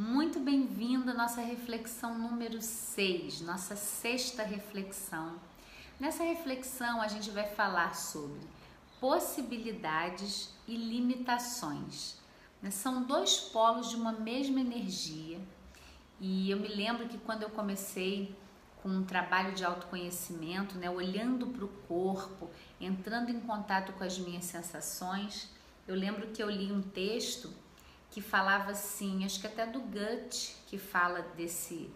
Muito bem-vindo à nossa reflexão número 6, nossa sexta reflexão. Nessa reflexão, a gente vai falar sobre possibilidades e limitações. Né? São dois polos de uma mesma energia. E eu me lembro que quando eu comecei com um trabalho de autoconhecimento, né, olhando para o corpo, entrando em contato com as minhas sensações, eu lembro que eu li um texto que falava assim, acho que até do Goethe, que fala desse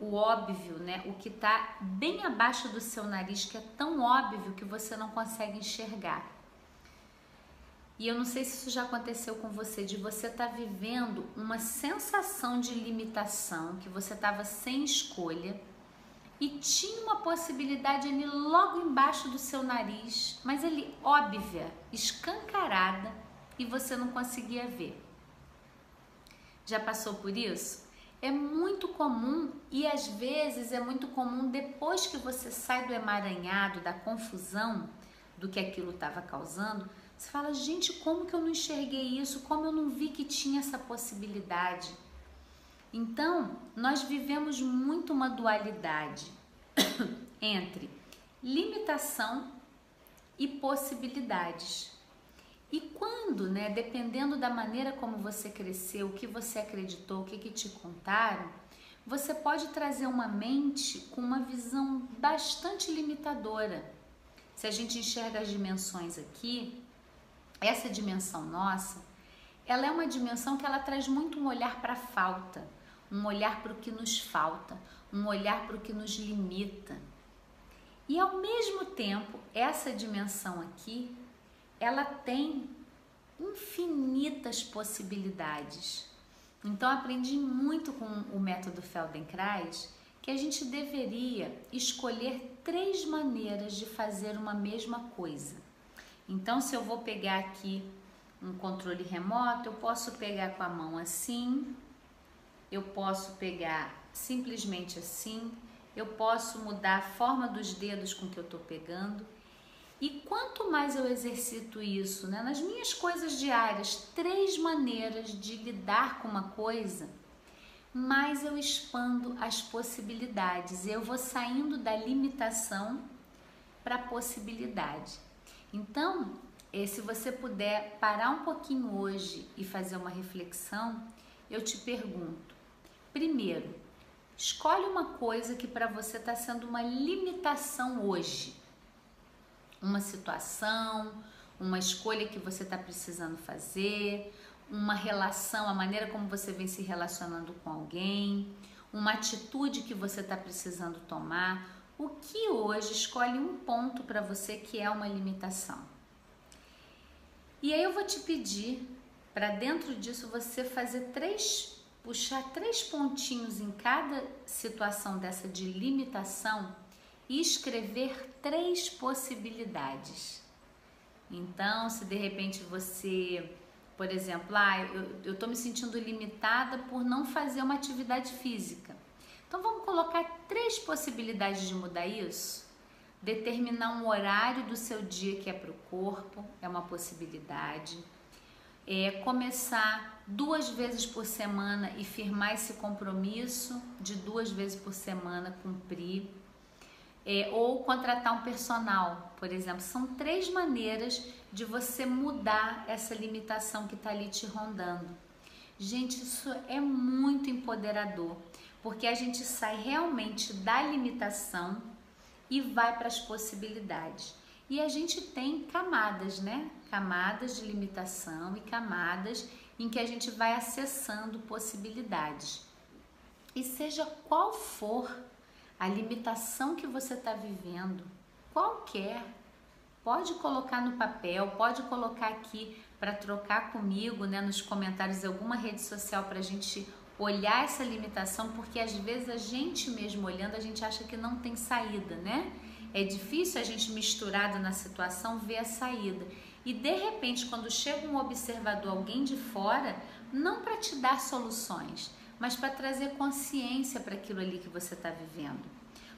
o óbvio, né? O que está bem abaixo do seu nariz, que é tão óbvio que você não consegue enxergar. E eu não sei se isso já aconteceu com você, de você estar tá vivendo uma sensação de limitação, que você estava sem escolha e tinha uma possibilidade ali logo embaixo do seu nariz, mas ele óbvia, escancarada e você não conseguia ver. Já passou por isso? É muito comum e às vezes é muito comum depois que você sai do emaranhado, da confusão do que aquilo estava causando, você fala, gente, como que eu não enxerguei isso? Como eu não vi que tinha essa possibilidade? Então, nós vivemos muito uma dualidade entre limitação e possibilidades. E quando, né, dependendo da maneira como você cresceu, o que você acreditou, o que, que te contaram, você pode trazer uma mente com uma visão bastante limitadora. Se a gente enxerga as dimensões aqui, essa dimensão nossa, ela é uma dimensão que ela traz muito um olhar para a falta, um olhar para o que nos falta, um olhar para o que nos limita. E ao mesmo tempo, essa dimensão aqui, ela tem infinitas possibilidades. Então aprendi muito com o método Feldenkrais que a gente deveria escolher três maneiras de fazer uma mesma coisa. Então se eu vou pegar aqui um controle remoto, eu posso pegar com a mão assim, eu posso pegar simplesmente assim, eu posso mudar a forma dos dedos com que eu estou pegando e quanto mais eu exercito isso né, nas minhas coisas diárias, três maneiras de lidar com uma coisa, mais eu expando as possibilidades. Eu vou saindo da limitação para a possibilidade. Então, eh, se você puder parar um pouquinho hoje e fazer uma reflexão, eu te pergunto: primeiro, escolhe uma coisa que para você está sendo uma limitação hoje uma situação, uma escolha que você está precisando fazer, uma relação, a maneira como você vem se relacionando com alguém, uma atitude que você está precisando tomar. O que hoje escolhe um ponto para você que é uma limitação. E aí eu vou te pedir para dentro disso você fazer três, puxar três pontinhos em cada situação dessa de limitação e escrever três possibilidades. Então, se de repente você, por exemplo, ah, eu estou me sentindo limitada por não fazer uma atividade física. Então, vamos colocar três possibilidades de mudar isso? Determinar um horário do seu dia que é para o corpo, é uma possibilidade. É, começar duas vezes por semana e firmar esse compromisso de duas vezes por semana cumprir é, ou contratar um personal, por exemplo. São três maneiras de você mudar essa limitação que está ali te rondando. Gente, isso é muito empoderador, porque a gente sai realmente da limitação e vai para as possibilidades. E a gente tem camadas, né? Camadas de limitação e camadas em que a gente vai acessando possibilidades. E seja qual for a limitação que você está vivendo, qualquer, pode colocar no papel, pode colocar aqui para trocar comigo, né, nos comentários de alguma rede social para a gente olhar essa limitação, porque às vezes a gente mesmo olhando a gente acha que não tem saída, né? É difícil a gente misturado na situação ver a saída. E de repente, quando chega um observador, alguém de fora, não para te dar soluções, mas para trazer consciência para aquilo ali que você está vivendo.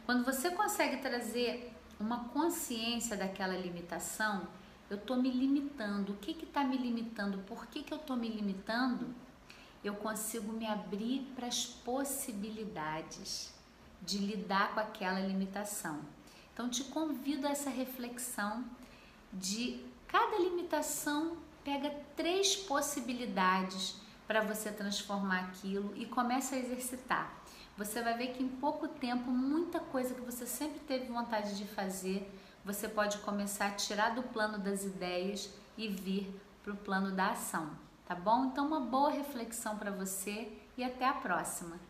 Quando você consegue trazer uma consciência daquela limitação, eu estou me limitando. O que está me limitando? Por que, que eu estou me limitando? eu consigo me abrir para as possibilidades de lidar com aquela limitação. Então te convido a essa reflexão de cada limitação pega três possibilidades para você transformar aquilo e começa a exercitar. Você vai ver que em pouco tempo muita coisa que você sempre teve vontade de fazer, você pode começar a tirar do plano das ideias e vir para o plano da ação, tá bom? Então uma boa reflexão para você e até a próxima.